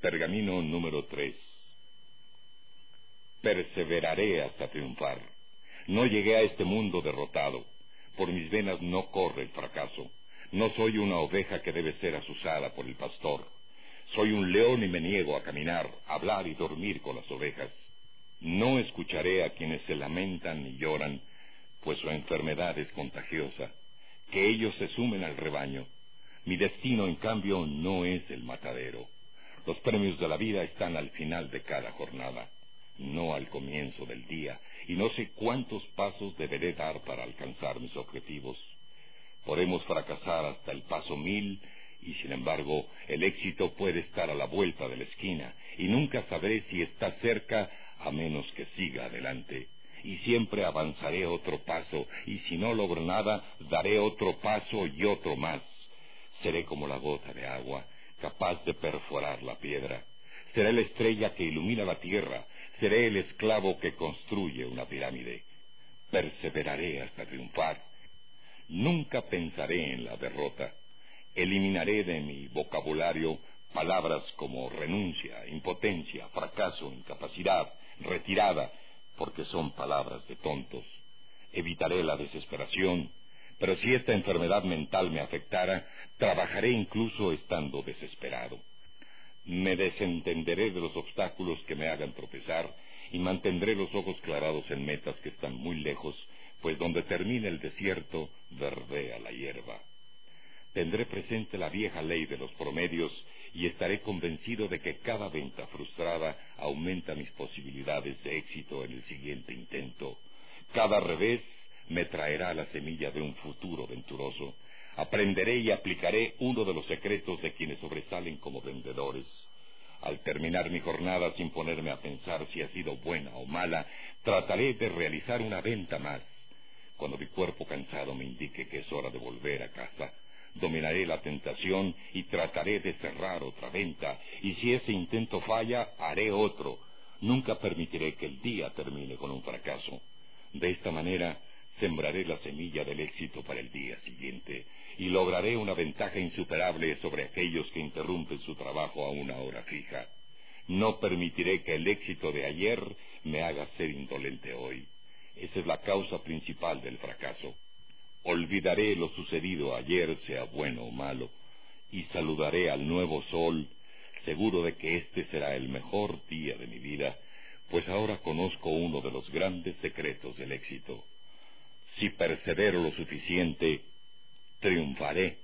Pergamino número 3. Perseveraré hasta triunfar. No llegué a este mundo derrotado. Por mis venas no corre el fracaso. No soy una oveja que debe ser asusada por el pastor. Soy un león y me niego a caminar, hablar y dormir con las ovejas. No escucharé a quienes se lamentan y lloran, pues su enfermedad es contagiosa. Que ellos se sumen al rebaño. Mi destino, en cambio, no es el matadero. Los premios de la vida están al final de cada jornada, no al comienzo del día, y no sé cuántos pasos deberé dar para alcanzar mis objetivos. Podemos fracasar hasta el paso mil y sin embargo el éxito puede estar a la vuelta de la esquina y nunca sabré si está cerca a menos que siga adelante. Y siempre avanzaré otro paso y si no logro nada daré otro paso y otro más. Seré como la gota de agua, capaz de perforar la piedra. Seré la estrella que ilumina la tierra, seré el esclavo que construye una pirámide. Perseveraré hasta triunfar. Nunca pensaré en la derrota eliminaré de mi vocabulario palabras como renuncia, impotencia, fracaso, incapacidad, retirada, porque son palabras de tontos. Evitaré la desesperación, pero si esta enfermedad mental me afectara, trabajaré incluso estando desesperado. Me desentenderé de los obstáculos que me hagan tropezar y mantendré los ojos clarados en metas que están muy lejos, pues donde termine el desierto verdea la hierba. Tendré presente la vieja ley de los promedios y estaré convencido de que cada venta frustrada aumenta mis posibilidades de éxito en el siguiente intento. Cada revés me traerá la semilla de un futuro venturoso. Aprenderé y aplicaré uno de los secretos de quienes sobresalen como vendedores. Al terminar mi jornada sin ponerme a pensar si ha sido buena o mala, trataré de realizar una venta más. Cuando mi cuerpo cansado me indique que es hora de volver a casa, dominaré la tentación y trataré de cerrar otra venta, y si ese intento falla, haré otro. Nunca permitiré que el día termine con un fracaso. De esta manera, sembraré la semilla del éxito para el día siguiente, y lograré una ventaja insuperable sobre aquellos que interrumpen su trabajo a una hora fija. No permitiré que el éxito de ayer me haga ser indolente hoy. Esa es la causa principal del fracaso. Olvidaré lo sucedido ayer, sea bueno o malo, y saludaré al nuevo sol, seguro de que este será el mejor día de mi vida, pues ahora conozco uno de los grandes secretos del éxito. Si persevero lo suficiente, triunfaré